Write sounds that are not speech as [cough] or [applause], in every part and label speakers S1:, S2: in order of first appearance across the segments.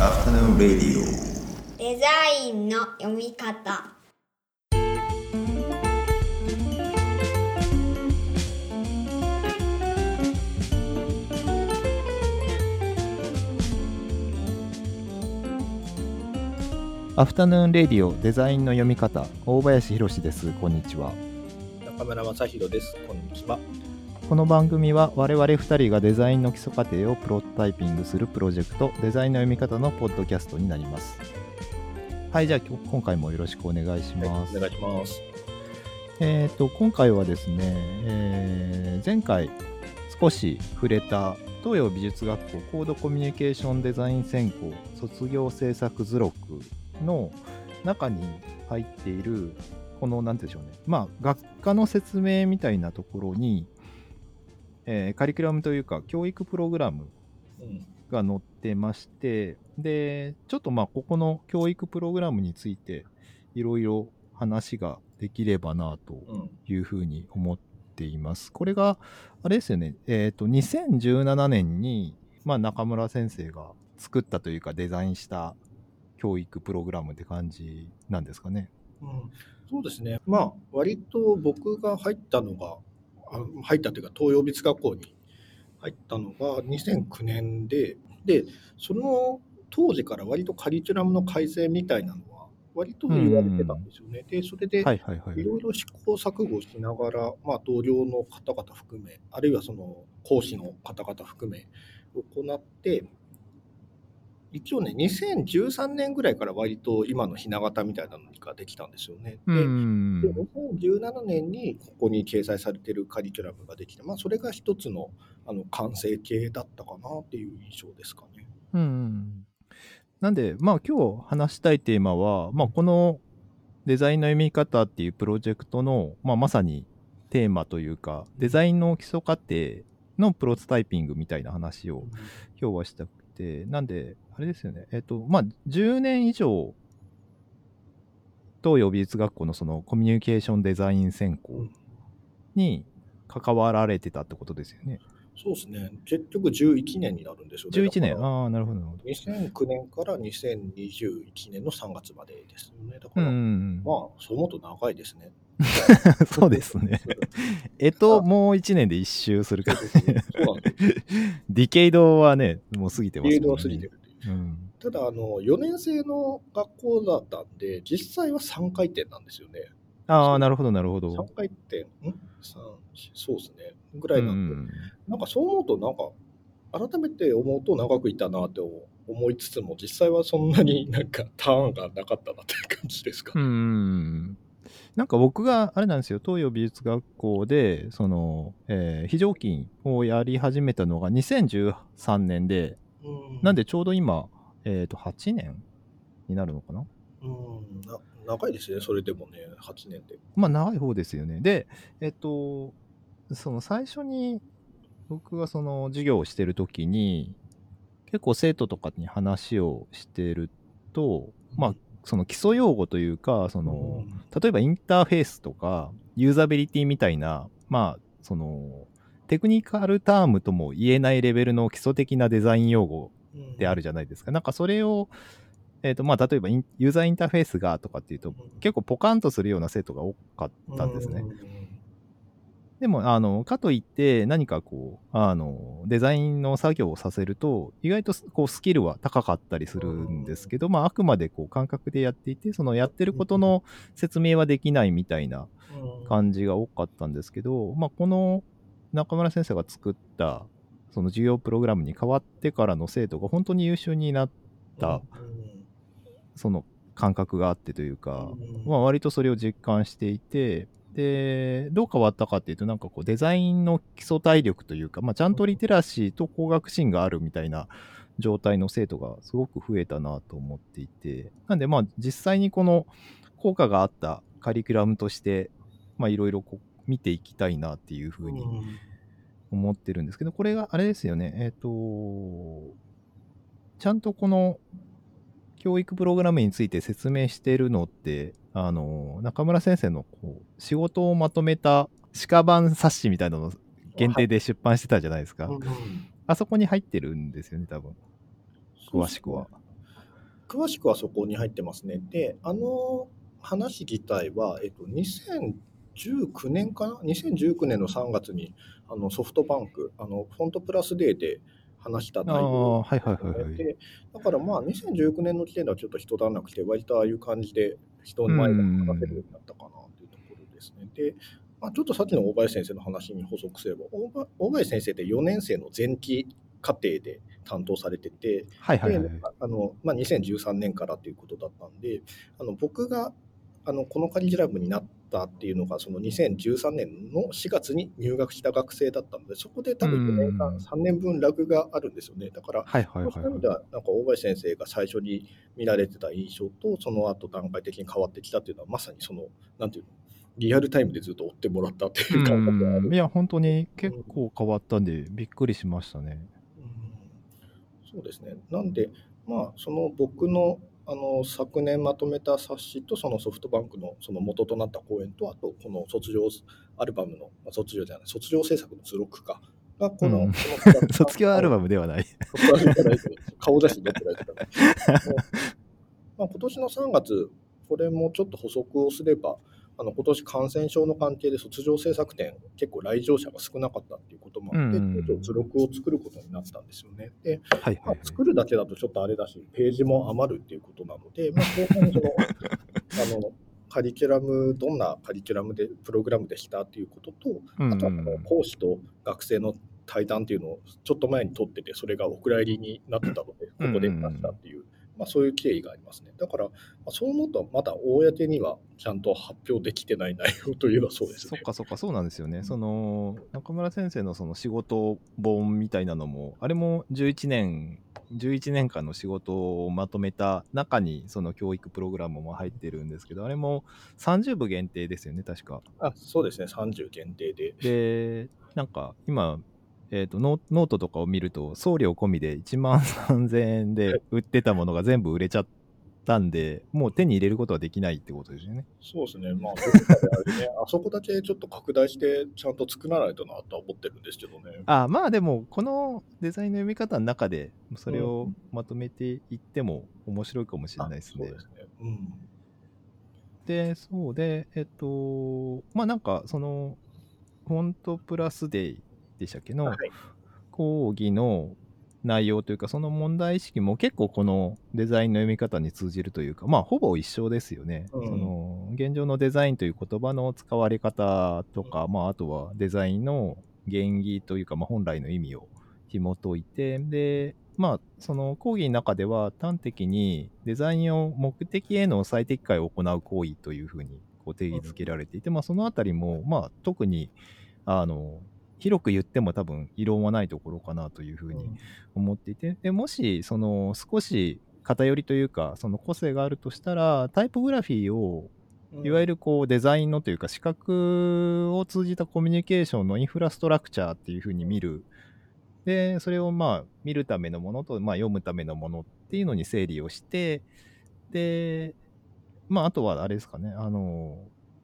S1: Afternoon Radio.
S2: デザインの読み方。
S3: アフタヌーンレディオデザインの読み方。大林博です。こんにちは。
S4: 中村正弘です。こんにちは。
S3: この番組は我々2人がデザインの基礎過程をプロトタイピングするプロジェクトデザインの読み方のポッドキャストになります。はいじゃあ今今回もよろしくお願いします、
S4: お願いします。
S3: えっ、と今回はですね、えー前回少し触れた東洋美術学校コードコミュニケーションデザイン専攻卒業制作図録の中に入っているこの何て言うんでしょうね。まあ学科の説明みたいなところに、えーカリキュラムというか教育プログラム
S4: うん。
S3: が載ってましてでちょっとまあここの教育プログラムについていろいろ話ができればなと
S4: うん。
S3: いうふうに思っています。これがあれですよね、えっ、と2017年に、まあ、中村先生が作ったというかデザインした教育プログラムって感じなんですかね。
S4: うん、そうですね。まあ、割と僕が入ったのが、あ入ったというか、東洋美術学校に入ったのが2009年で、で、その当時から割とカリキュラムの改正みたいなのは、割と言われてたんですよね。で、それで、
S3: はい。
S4: ろいろ試行錯誤しながら、まあ、同僚の方々含め、あるいはその講師の方々含め、行って、一応ね、2013年ぐらいから割と今のひな形みたいなのができたんですよね。
S3: う
S4: で
S3: ん
S4: で2017年にここに掲載されているカリキュラムができて、まあ、それが一つのあの完成形だったかなっていう印象ですかね。
S3: うんなんで、まあ今日話したいテーマは、まあこのデザインの読み方っていうプロジェクトの、まあまさにテーマというか、デザインの基礎過程のプロトタイピングみたいな話を今日はしたくて、なんで、あれですよね、えっ、と、まあ10年以上、東洋美術学校のそのコミュニケーションデザイン専攻に関わられてたってことですよね。
S4: そうですね。結局11年になるんですよね。
S3: 11年、ああ、なるほど、なるほど。
S4: 2009年から2021年の3月までですよね。だか
S3: うん
S4: ら。まあ、そう思うと長いですね。[laughs]
S3: そうですね。[laughs] えっと、もう1年で一周するから、
S4: そうなんです [laughs]
S3: ディケイドはね、もう過ぎてます
S4: フィールドは過ぎてるう。
S3: うん。
S4: ただ、あの、4年生の学校だったんで、実際は3回転なんですよね。
S3: ああ、なるほど、なるほど。
S4: 3回転、ん ?3、そうですね。ぐらいなんで、
S3: うん
S4: なんかそう思うと、なんか、改めて思うと長くいたなって思いつつも、実際はそんなになんかターンがなかったなっていう感じですか
S3: う
S4: ね。
S3: ん。なんか僕があれなんですよ東洋美術学校でその、えー非常勤をやり始めたのが2013年で、
S4: うん
S3: なんでちょうど今、えー、と8年になるのかな？
S4: うんな長いですね、それでもね、8年で。
S3: まあ長い方ですよね。で、えっと、その最初に僕がその授業をしてる時に、結構生徒とかに話をしてると、まあ、その基礎用語というか、その、例えばインターフェースとか、ユーザビリティみたいな、まあ、その、テクニカルタームとも言えないレベルの基礎的なデザイン用語であるじゃないですか。なんかそれを、えっ、と、まあ、例えばユーザーインターフェースがとかっていうと、結構ポカンとするような生徒が多かったんですね。でも、あの、かといって何かこう、あの、デザインの作業をさせると、意外とすこうスキルは高かったりするんですけど、まあ、あくまでこう感覚でやっていて、そのやってることの説明はできないみたいな感じが多かったんですけど、まあ、この中村先生が作った、その授業プログラムに変わってからの生徒が本当に優秀になった、その感覚があってというか、まあ、割とそれを実感していて、で、どう変わったかっていうと、なんかこう、デザインの基礎体力というか、まあ、ちゃんとリテラシーと工学心があるみたいな状態の生徒がすごく増えたなと思っていて、なんで、まあ、実際にこの効果があったカリキュラムとして、まあ、いろいろこう見ていきたいなっていうふうに思ってるんですけど、これがあれですよね、えっ、と、ちゃんとこの教育プログラムについて説明してるのって、あの、中村先生のこう仕事をまとめた鹿版冊子みたいなのを限定で出版してたじゃないですか。
S4: うんうん
S3: あそこに入ってるんですよね、多分。詳しくは。
S4: 詳しくはそこに入ってますね。で、あの話自体は、えっと、2019年かな ?2019 年の3月にあのソフトバンク、あのフォントプラスデーで話した内容、
S3: ああ、はいはいはいはい。
S4: でだからまあ2019年の時点ではちょっと人足らなくて、割とああいう感じで人の前で話せるようになったかなというところですね。で、まあ、ちょっとさっきの大林先生の話に補足すれば、大林先生って4年生の前期課程で担当されてて、
S3: はいはいはい
S4: で。あのまあ、2013年からということだったんで、あの僕があのこのカリキュラムになったっていうのが、その2013年の4月に入学した学生だったので、そこで多分4年間、
S3: うん
S4: 3年分ラグがあるんですよね。だから、
S3: はいはいはい
S4: そういう意味では、なんか大林先生が最初に見られてた印象と、その後段階的に変わってきたっていうのは、まさにその、なんていうの、リアルタイムでずっと追ってもらったっていう感覚がある。
S3: うんいや、本当に結構変わったんで、びっくりしましたね。
S4: うんそうですね。なんで、まあ、その僕のあの昨年まとめた冊子と、そのソフトバンクのその元となった講演と、あと、この卒業アルバムの、まあ卒業じゃない、卒業制作の図録か。がこの、
S3: うん
S4: この
S3: 卒業アルバムではない。
S4: 顔写真載ってないですからね。[laughs] まあ、今年の3月、これもちょっと補足をすれば、あの今年感染症の関係で卒業制作展、結構来場者が少なかったっていうこともあって、
S3: うん
S4: ちょっと図録を作ることになったんですよね。で、
S3: はいはいはい。
S4: まあ、作るだけだとちょっとあれだし、ページも余るっていうことなので、まあ、後半そのあのカリキュラム、どんなカリキュラムで、プログラムでしたっていうことと、
S3: うん
S4: あとはあの講師と学生の対談っていうのをちょっと前に撮ってて、それがお蔵入りになってたので、ここで出したっていう、まあ、そういう経緯がありますね。だから、まあ、そう思うと、まだ公にはちゃんと発表できてない内容というのはそうですね
S3: そっ。かそっか、そうなんですよね。その、中村先生のその仕事本みたいなのも、あれも11年、11年間の仕事をまとめた中に、その教育プログラムも入ってるんですけど、あれも30部限定ですよね、確か。
S4: あそうですね、30限定で。
S3: で、なんか今、えー、とノノートとかを見ると送料込みで1万3000円で売ってたものが全部売れちゃったんでもう手に入れることはできないってことですよね。
S4: そうですね、まあ、ね、[laughs] あそこだけちょっと拡大して、ちゃんと作らないとなとは思ってるんですけどね。
S3: あまあでもこのデザインの読み方の中でそれをまとめていっても面白いかもしれないですね。
S4: あそうですね。うん。
S3: でそうでえっとまあなんかそのフォントプラスデイでしたっけ？の、
S4: はい。
S3: 講義の内容というかその問題意識も結構このデザインの読み方に通じるというかまあほぼ一緒ですよね、
S4: うん。
S3: その現状のデザインという言葉の使われ方とか、まあ、あとはデザインの原義というか、まあ、本来の意味を紐解いてでまあその講義の中では端的にデザインを目的への最適化を行う行為というふうにこう定義づけられていて、まあ、そのあたりも、まあ、特にあの広く言っても多分異論はないところかなというふうに思っていてでもしその少し偏りというかその個性があるとしたらタイポグラフィーをいわゆ
S4: る、
S3: るこうデザインのというか視覚を通じたコミュニケーションのインフラストラクチャーっていうふうに見る。でそれをまあ見るためのものと、まあ、読むためのものっていうのに整理をしてでまああとはあれですかねあの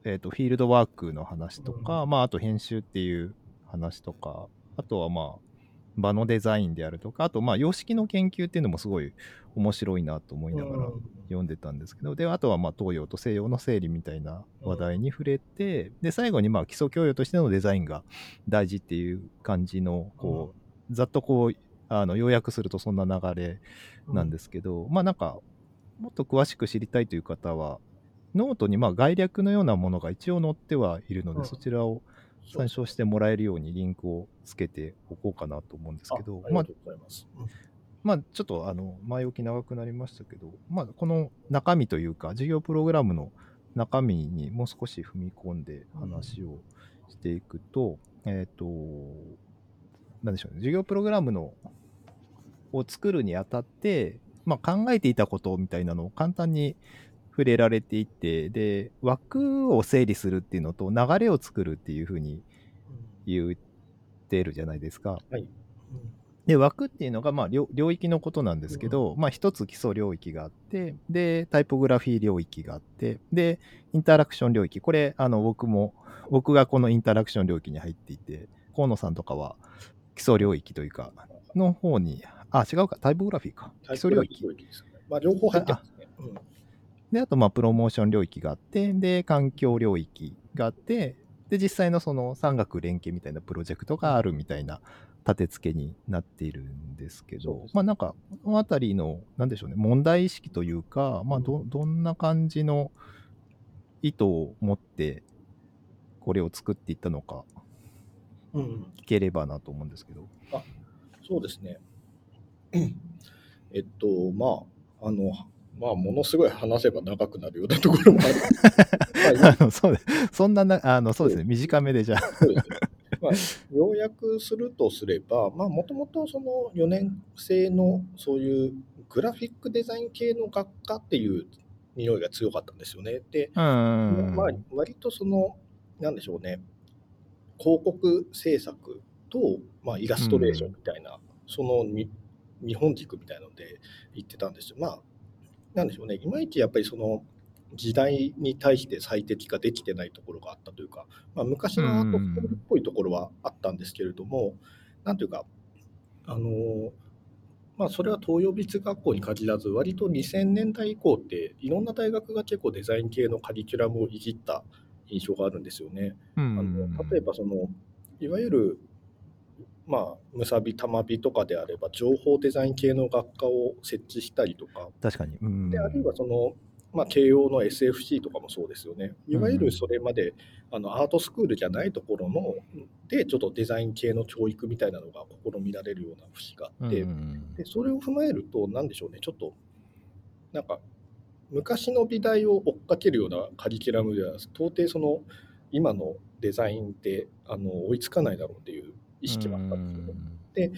S3: えー、とフィールドワークの話とか、まあ、あと編集っていう話とかあとはまあ場のデザインであるとかあとまあ様式の研究っていうのもすごい面白いなと思いながら読んでたんですけどであとはまあ東洋と西洋の整理みたいな話題に触れて、で最後にまあ基礎教養としてのデザインが大事っていう感じのこう、ざっとこうあの要約するとそんな流れなんですけど、まあなんかもっと詳しく知りたいという方はノートにまあ概略のようなものが一応載ってはいるので、
S4: うん。
S3: そちらを参照してもらえるようにリンクをつけておこうかなと思うんですけど、まあ
S4: ああま
S3: あ、ちょっとあの前置き長くなりましたけど、まあ、この中身というか、授業プログラムの中身にもう少し踏み込んで話をしていくと、えっ、と、なんでしょうね、授業プログラムのを作るにあたって、まあ、考えていたことみたいなのを簡単に触れられていて、で、枠を整理するっていうのと流れを作るっていうふうに言ってるじゃないですか。
S4: はい。
S3: で枠っていうのがまあ領領域のことなんですけど、まあ一つ基礎領域があってでタイポグラフィー領域があってでインタラクション領域これあの僕も僕がこのインタラクション領域に入っていて河野さんとかは基礎領域というかの方にあ違うかタイポグラフィーか基礎領域
S4: ね。まあ、両方入ってますね。うん
S3: で、あと、まあ、プロモーション領域があって、で、環境領域があって、で、実際のその産学連携みたいなプロジェクトがあるみたいな立て付けになっているんですけどまあ、なんか、このあたりの、なんでしょうね、問題意識というか、まあ、ど、どんな感じの意図を持って、これを作っていったのか、
S4: うん、
S3: 聞ければなと思うんですけど。
S4: そうですね。[clears throat] えっと、まあ、あの、まあ、ものすごい話せば長くなるようなところもある。[laughs] まあ
S3: あのそうですそんなな、あの、そうですね、短めでじゃあ。
S4: まあ、要約するとすれば、まあ、もともとその4年生のそういうグラフィックデザイン系の学科っていう匂いが強かったんですよね。で、
S3: うん。
S4: まあ、割とその、なんでしょうね、広告制作と、まあ、イラストレーションみたいな、そのに日本軸みたいなので言ってたんですよ。まあ、なんでしょうね、いまいちやっぱりその時代に対して最適化できてないところがあったというか、まあ、昔のアートスクールっぽいところはあったんですけれども、なんというか、あのまあ、それは東洋美術学校に限らず、割と2000年代以降って、いろんな大学が結構デザイン系のカリキュラムをいじった印象があるんですよね。
S3: う
S4: あの
S3: ん、
S4: 例えばその、いわゆる、まあ、むさび、たまびとかであれば、情報デザイン系の学科を設置したりとか、
S3: 確かに。うん。
S4: であるいはその、まあ、慶応の SFC とかもそうですよね。いわゆるそれまで、あのアートスクールじゃないところので、ちょっとデザイン系の教育みたいなのが試みられるような節があって、
S3: うん
S4: でそれを踏まえると、なんでしょうね、ちょっと、なんか、昔の美大を追っかけるようなカリキュラムでは、到底その、今のデザインってあの追いつかないだろうっていう意識があったんですよね。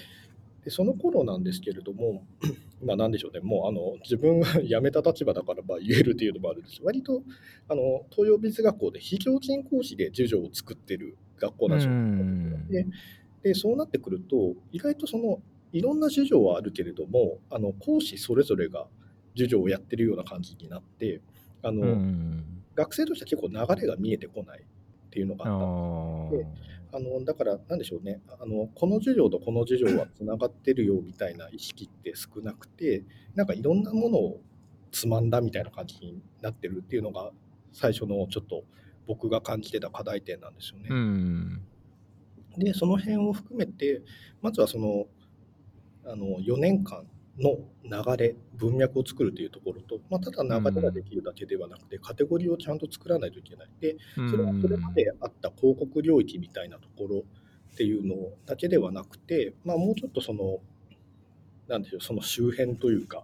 S4: でその頃なんですけれども、[clears throat] まあなんでしょうね、もうあの自分が [laughs] 辞めた立場だからまあ言えるっていうのもあるんです割とあの東洋美術学校で非常勤講師で授業を作ってる学校なんですよ。
S3: うん。
S4: ででそうなってくると、意外とそのいろんな授業はあるけれども、あの講師それぞれが授業をやってるような感じになって、あの
S3: うん。
S4: 学生としては結構流れが見えてこないっていうのが
S3: あ
S4: あったんであのだから、なんでしょうねあの、この授業とこの授業はつながってるよみたいな意識って少なくて、なんかいろんなものをつまんだみたいな感じになってるっていうのが、最初のちょっと僕が感じてた課題点なんですよね。
S3: うん。
S4: で、その辺を含めて、まずはそのあの4年間の流れ、文脈を作るというところと、まあ、ただ流れができるだけではなくて、カテゴリーをちゃんと作らないといけない。で、それはそれまであった広告領域みたいなところっていうのだけではなくて、まあ、もうちょっとその、なんでしょう、その周辺というか、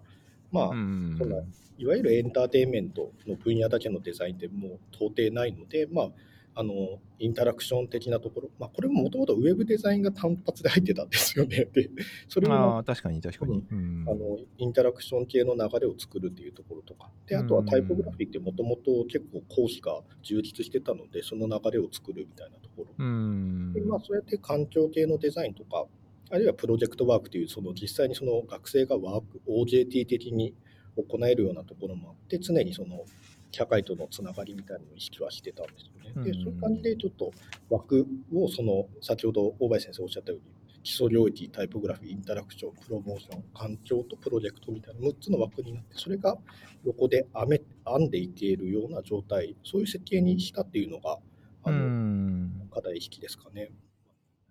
S4: まあ、
S3: うん。
S4: そのいわゆるエンターテインメントの分野だけのデザインってもう到底ないので、まあ、あのインタラクション的なところ、まあ、これももともとウェブデザインが単発で入ってたんですよね。[laughs] で、それ
S3: あ
S4: も
S3: あ、確かに確かに。うん
S4: あのインタラクション系の流れを作るっていうところとか、であとはタイポグラフィーってもともと結構講師が充実してたので、その流れを作るみたいなところ。
S3: うん
S4: でまあ、そうやって環境系のデザインとか、あるいはプロジェクトワークという、その実際にその学生がワーク、OJT 的に行えるようなところもあって、常にその社会とのつながりみたいなのを意識はしてたんですよね。で、
S3: うん
S4: そういう感じでちょっと枠を、その先ほど大林先生おっしゃったように、基礎領域、タイポグラフィー、インタラクション、プロモーション、環境とプロジェクトみたいな6つの枠になって、それが横で編め編んでいけるような状態、そういう設計にしたっていうのが、あ
S3: う
S4: の、
S3: ん
S4: 課題意識ですかね。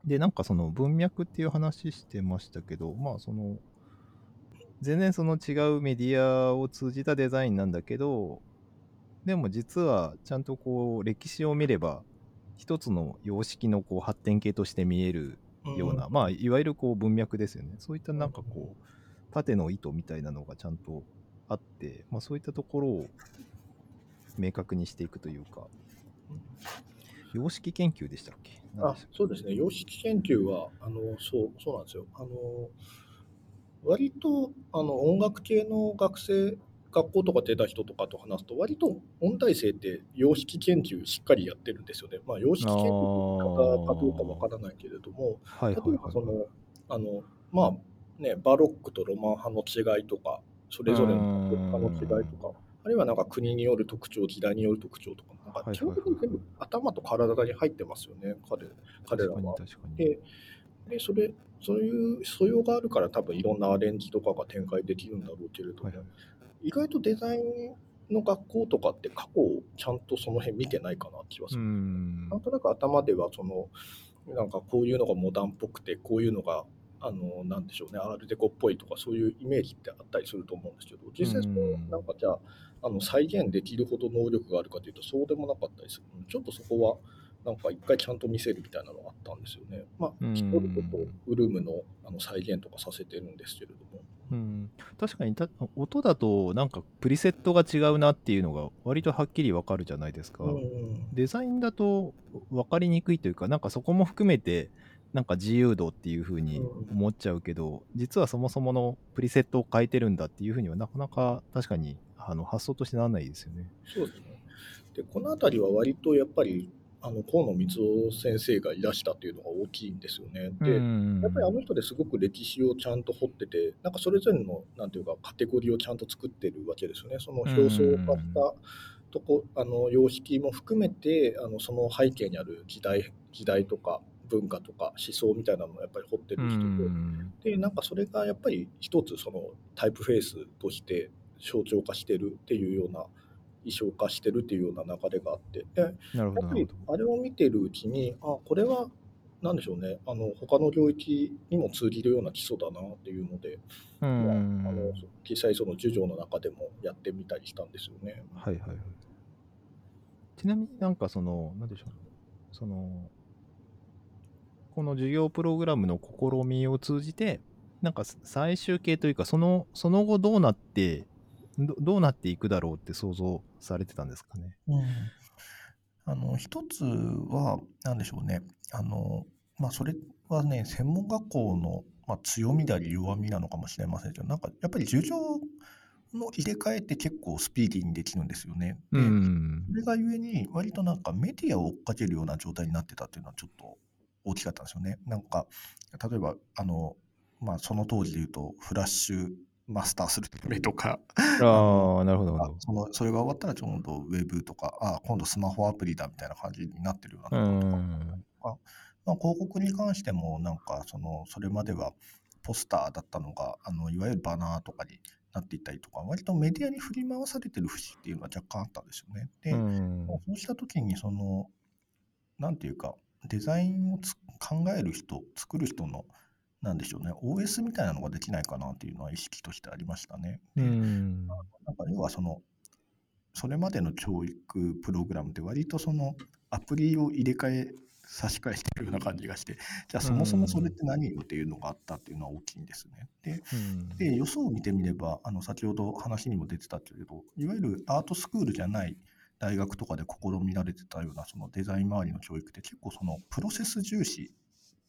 S3: で、なんかその文脈っていう話してましたけど、まあその、全然その違うメディアを通じたデザインなんだけど、でも実はちゃんとこう歴史を見れば、一つの様式のこう発展系として見えるような、まあいわゆるこう文脈ですよね。そういったなんかこう、縦の意図みたいなのがちゃんとあって、まあそういったところを明確にしていくというか、様式研究でしたっけ？何
S4: あそうですね、様式研究はあのそうそうなんですよ。あの割とあの音楽系の学生、学校とか出た人とかと話すと、割と音大生って様式研究しっかりやってるんですよね。まあ、様式研究という言い方かどうかわからないけれども、例
S3: はいはいはい。
S4: えばその、あのまあね、バロックとロマン派の違いとか、それぞれの派の違いとか、あるいはなんか国による特徴、時代による特徴とか、なんか基本的に全部頭と体に入ってますよね、彼彼らは。で
S5: でそれそういう素養があるから多分いろんなアレンジとかが展開できるんだろうけれども、
S3: はいはい
S5: 意外とデザインの学校とかって過去をちゃんとその辺見てないかな気はす
S3: う
S5: る。
S3: ん
S5: なんとなく頭ではそのなんかこういうのがモダンっぽくてこういうのがあのなんでしょうねアールデコっぽいとかそういうイメージってあったりすると思うんですけど実際その
S3: うん
S5: なんかじゃああの再現できるほど能力があるかというとそうでもなかったりするちょっとそこはなんか一回ちゃんと見せるみたいなのがあったんですよね。まあ
S3: うん
S5: キトルコとウルームのあの再現とかさせてるんですけれども。
S3: うん、確かにた音だとなんかプリセットが違うなっていうのが割とはっきりわかるじゃないですか、
S5: うん
S3: デザインだと分かりにくいというかなんかそこも含めてなんか自由度っていう風に思っちゃうけど、実はそもそものプリセットを変えてるんだっていう風にはなかなか確かにあの発想としてならないですよね。
S5: そうですね。で、この辺りは割とやっぱり、あの河野光夫先生がいらしたというのが大きいんですよね。で、
S3: うん
S5: やっぱりあの人ですごく歴史をちゃんと掘ってて、なんかそれぞれの、なんていうか、カテゴリーをちゃんと作ってるわけですよね。その表層化したとこ、あの様式も含めて、あのその背景にある時代、時代とか文化とか思想みたいなのをやっぱり掘って
S3: う
S5: る人で、
S3: ん
S5: で、なんかそれがやっぱり一つそのタイプフェイスとして象徴化してるっていうような、衣装化してるっていうような流れがあって、で
S3: なるほど
S5: やっぱり。あれを見てるうちに、あ、これは、なんでしょうね、あの他の領域にも通じるような基礎だなっていうので、
S3: う
S5: まあ、あ
S3: ん
S5: の実際その授業の中でもやってみたりしたんですよね。
S3: はいはいはい。ちなみになんかその、なんでしょう、その、この授業プログラムの試みを通じて、なんか最終形というか、その、その後どうなって、どどうなっていくだろうって想像されてたんですかね？
S4: うん、あの一つは何でしょうねあの、まあ、それはね専門学校の、まあ、強みであり弱みなのかもしれませんけどなんかやっぱり授業の入れ替えって結構スピーディーにできるんですよね。で
S3: ん。
S4: それがゆえに割となんかメディアを追っかけるような状態になってたっていうのはちょっと大きかったんですよね。なんか例えばあの、まあ、その当時で言うとフラッシュマスターするためとか
S3: ああ、なるほど、なる
S4: あ
S3: ほど。
S4: そのそれが終わったらちょうどウェブとか、あ今度スマホアプリだみたいな感じになってるよう
S3: う
S4: なとか、
S3: ん。
S4: まあ、広告に関してもなんかそのそれまではポスターだったのがあのいわゆるバナーとかになっていったりとか割とメディアに振り回されてる節っていうのは若干あったんですよね。で、
S3: う
S4: そうした時にそのなんていうかデザインをつ考える人作る人のなんでしょうね OS みたいなのができないかなっていうのは意識としてありましたね。
S3: う
S4: で
S3: ん。
S4: なんか要はそのそれまでの教育プログラムって割とそのアプリを入れ替え差し替えしてるような感じがしてじゃあそもそもそれって何よっていうのがあったっていうのは大きいんですね。で
S3: うん
S4: で予想を見てみればあの先ほど話にも出てたけれどいわゆるアートスクールじゃない大学とかで試みられてたようなそのデザイン周りの教育って結構そのプロセス重視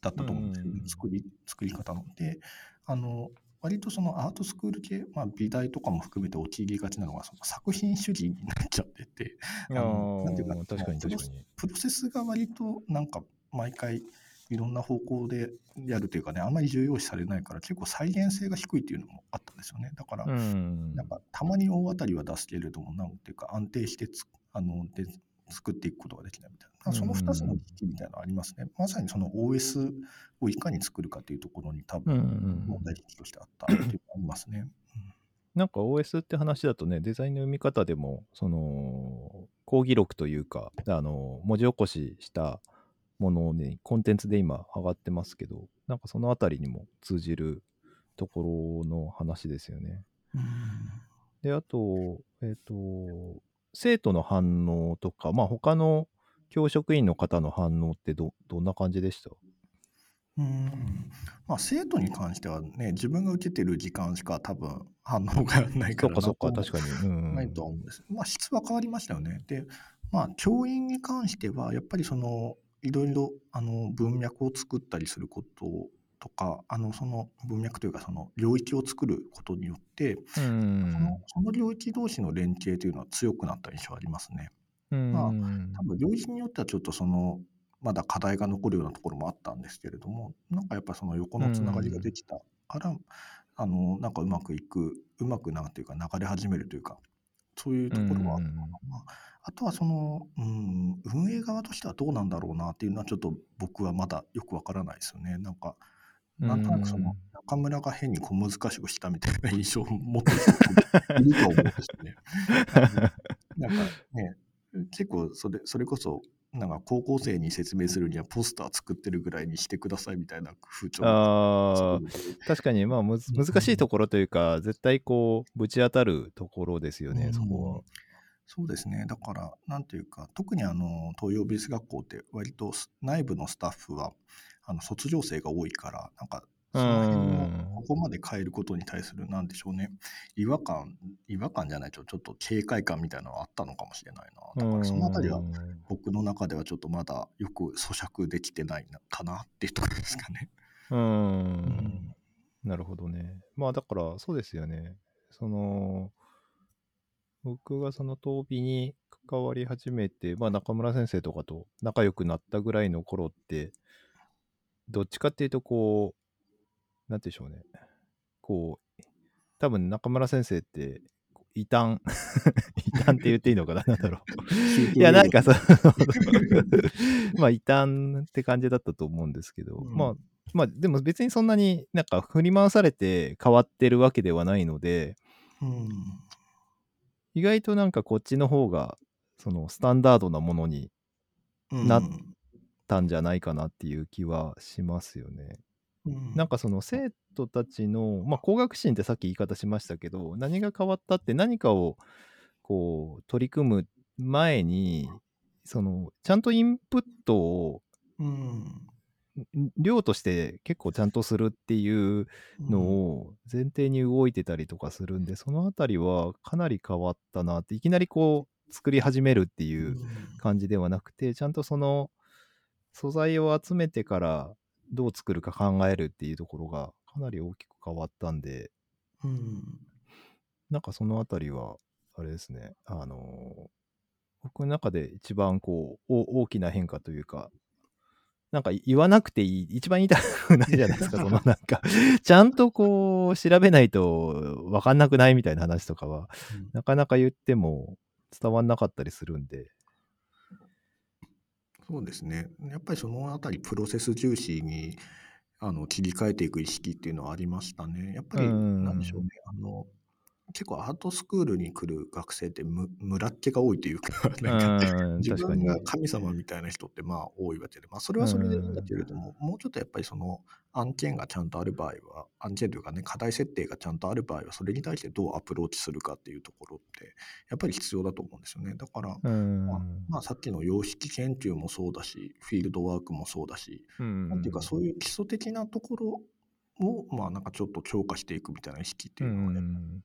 S4: だったと思うんですよね、
S3: うん
S4: 作り作り方の。であの割とそのアートスクール系、まあ、美大とかも含めて陥りがちなのがその作品主義になっちゃってて
S3: あ
S4: のなんていうか
S3: ー確かに確かに。
S4: プロセスが割となんか毎回いろんな方向でやるというかねあんまり重要視されないから結構再現性が低いっていうのもあったんですよねだから、
S3: うん。
S4: なんかたまに大当たりは出すけれどもなんていうか安定してつあので作っていくことができないみたいな。その2つの危機みたいなのありますね、まさにその OS をいかに作るかというところに多分
S3: うん
S4: 問題意識としてあったっていうのがありますね。
S3: なんか OS って話だとね、デザインの読み方でも、その、講義録というか、あの、文字起こししたものに、コンテンツで今上がってますけど、なんかそのあたりにも通じるところの話ですよね。
S4: うん。
S3: で、あと、えっ、と、生徒の反応とか、まあ他の教職員の方の反応ってど、どんな感じでした？
S4: うんまあ、生徒に関してはね自分が受けてる時間しか多分反応がないから
S3: そっかそっか、確かに。うん。
S4: ないとは思うんです。まあ質は変わりましたよね。で、まあ教員に関してはやっぱりそのいろいろあの文脈を作ったりすることとかあのその文脈というかその領域を作ることによって、
S3: う
S4: そ
S3: ん。
S4: のその領域同士の連携というのは強くなった印象ありますね。
S3: うん。
S4: まあ多分領域によってはちょっとそのまだ課題が残るようなところもあったんですけれどもなんかやっぱその横のつながりができたから、あのなんかうまくいくうまくなんていうか流れ始めるというかそういうところはあったのかな、まあ、あとはその、うん、運営側としてはどうなんだろうなっていうのはちょっと僕はまだよくわからないですよねなんかなんとなくその
S3: うん
S4: 中村が変に小難しくしたみたいな印象を持っていると思うんですよね。[laughs] なんかね、結構それそれこそ、なんか高校生に説明するにはポスター作ってるぐらいにしてくださいみたいな風潮が
S3: あ確かに、まあ、む難しいところというか、絶対こう、ぶち当たるところですよね、そこは。
S4: そうですね。だから、なんていうか、特にあの、東洋美術学校って割とす内部のスタッフは、あの卒業生が多いから、なんか、その辺
S3: うん
S4: の、ここまで変えることに対する、なんでしょうね、違和感、違和感じゃないと、ちょっと警戒感みたいなのはあったのかもしれないな。だから、そのあたりは、僕の中ではちょっとまだよく咀嚼できてないのかなっていうところですかね。
S3: うん。なるほどね。まあ、だから、そうですよね。その、僕がその当美に関わり始めて、まあ、中村先生とかと仲良くなったぐらいの頃って、どっちかっていうと、こう、なんて言うんでしょうね。こう、多分中村先生って、異端、[laughs] 異端って言っていいのかななんだろう。いや、なんかその、[laughs] まあ、異端って感じだったと思うんですけど、
S4: うん
S3: まあ、まあ、でも別にそんなになんか振り回されて変わってるわけではないので、
S4: うん。
S3: 意外となんかこっちの方が、そのスタンダードなものに
S4: うん
S3: なたんじゃないかなっていう気はしますよね。
S4: うん
S3: なんかその生徒たちの、まあ、工学心ってさっき言い方しましたけど、何が変わったって何かをこう取り組む前に、そのちゃんとインプットを
S4: うん。
S3: ん量として結構ちゃんとするっていうのを前提に動いてたりとかするんで、そのあたりはかなり変わったなって、いきなりこう作り始めるっていう感じではなくて、ちゃんとその素材を集めてからどう作るか考えるっていうところがかなり大きく変わったんで、
S4: うん。
S3: なんかそのあたりは、あれですね、あの僕の中で一番こう、お大きな変化というか、なんか言わなくていい、一番言いたくないじゃないですか、[laughs] そのなんか、ちゃんとこう、調べないと分かんなくないみたいな話とかは、なかなか言っても伝わんなかったりするんで、
S4: そうですね。やっぱりそのあたりプロセス重視にあの切り替えていく意識っていうのはありましたね。やっぱり
S3: うん
S4: なんでしょうね。あの結構アートスクールに来る学生ってむ村っ気が多いというか、[laughs] なんか
S3: うん、
S4: 自。分が神様みたいな人ってまあ多いわけで、まあそれはそれでいいんだけれども、もうちょっとやっぱりその案件がちゃんとある場合は、案件というかね、課題設定がちゃんとある場合は、それに対してどうアプローチするかっていうところって、やっぱり必要だと思うんですよね。だから、
S3: うん
S4: まあ、まあさっきの様式研究もそうだし、フィールドワークもそうだし、
S3: うん
S4: なんていうかそういう基礎的なところを、まあなんかちょっと強化していくみたいな意識っていうのがね、
S3: うん
S4: うん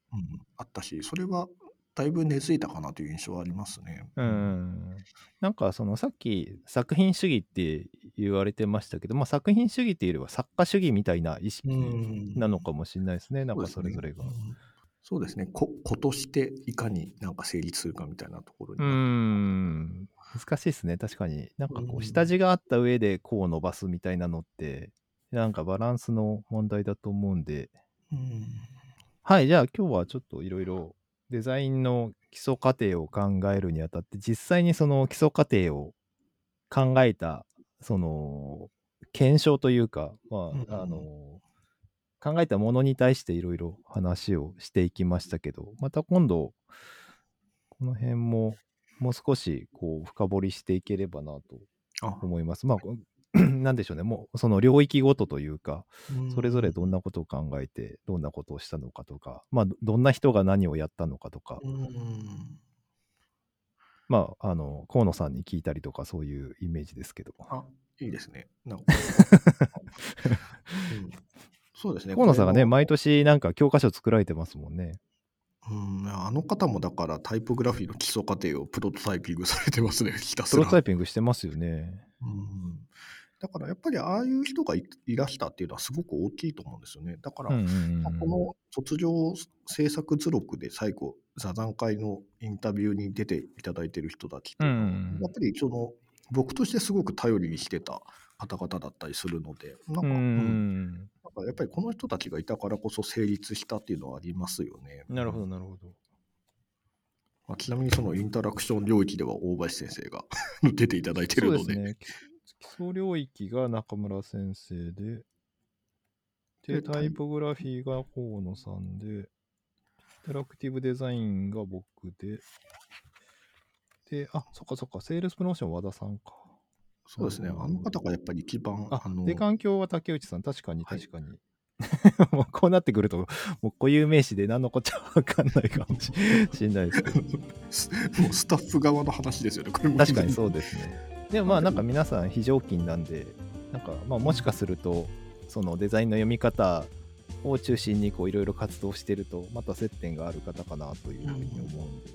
S4: あったし、それはだいぶ根付いたかなという印象はありますね。
S3: うん、なんかそのさっき作品主義って言われてましたけど、まあ、作品主義っていうよりは作家主義みたいな意識
S4: うん
S3: なのかもしれないですね、なんかそれぞれが。
S4: うですねうんそうですね。こ、子としていかになんか成立するかみたいなところに
S3: うん、難しいですね、確かに。なんかこ
S4: うん
S3: う、下地があった上でこう伸ばすみたいなのって、なんかバランスの問題だと思うんで、
S4: うん。
S3: はい、じゃあ今日はちょっといろいろデザインの基礎過程を考えるにあたって、実際にその基礎過程を考えた、その、検証というか、ま
S4: うん
S3: あ、あの、考えたものに対していろいろ話をしていきましたけど、また今度、この辺ももう少しこう深掘りしていければなと
S4: あ。
S3: 思います。まあ、こ [clears throat] なんでしょうね、もうその領域ごとというか、それぞれどんなことを考えて、どんなことをしたのかとか、まあ、どどんな人が何をやったのかとか、
S4: うん
S3: まあ、あの、河野さんに聞いたりとか、そういうイメージですけど。
S4: あ、いいですね。なんか [laughs] うんそうですね。
S3: 河野さんがね、毎年なんか教科書作られてますもんね。
S4: うん、あの方もだからタイポグラフィーの基礎過程をプロトタイピングされてますね、ひたすら。
S3: プロトタイピングしてますよね。
S4: うんだからやっぱりああいう人がいいらしたっていうのはすごく大きいと思うんですよね。だから、この卒業制作図録で最後座談会のインタビューに出ていただいている人たちっていうやっぱりその僕としてすごく頼りにしてた方々だったりするのでなんか,、
S3: う
S4: うん
S3: ん。
S4: なんかやっぱりこの人たちがいたからこそ成立したっていうのはありますよね。
S3: なるほど、なるほど。
S4: まあ、ちなみにそのインタラクション領域では大橋先生が [laughs] 出ていただいて
S3: そう
S4: るので。
S3: ですね。基礎領域が中村先生で、で、
S4: で
S3: タイポグラフィーが河野さんで、インタラクティブデザインが僕で、で、あ、そっかそっか、セールスプロモーション和田さんか。
S4: そうですね。あの方がやっぱり一番、
S3: あ
S4: あの、
S3: で、環境は竹内さん、確かに
S4: はい
S3: 確かに。[laughs] もうこうなってくると、もう固有名詞で何のこっちゃわかんないかもししれないですけど。
S4: す [laughs] もうスタッフ側の話ですよね。これも
S3: 確かにそうですね。でもまあなんか皆さん非常勤なんで、なんかまあもしかすると、そのデザインの読み方を中心にこういろいろ活動してると、また接点がある方かなというふうに思うんで。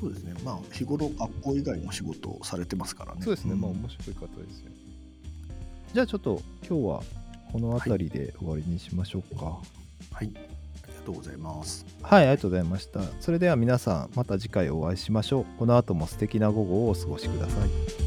S4: そうですね。まあ、日頃学校以外の仕事をされてますからね。
S3: そうですね、
S4: ん
S3: まあ面白い方ですよ。じゃあちょっと今日はこの辺りで終わりにしましょうか。
S4: はい。ありがとうございます。
S3: はい、ありがとうございました。それでは皆さん、また次回お会いしましょう。この後も素敵な午後をお過ごしください。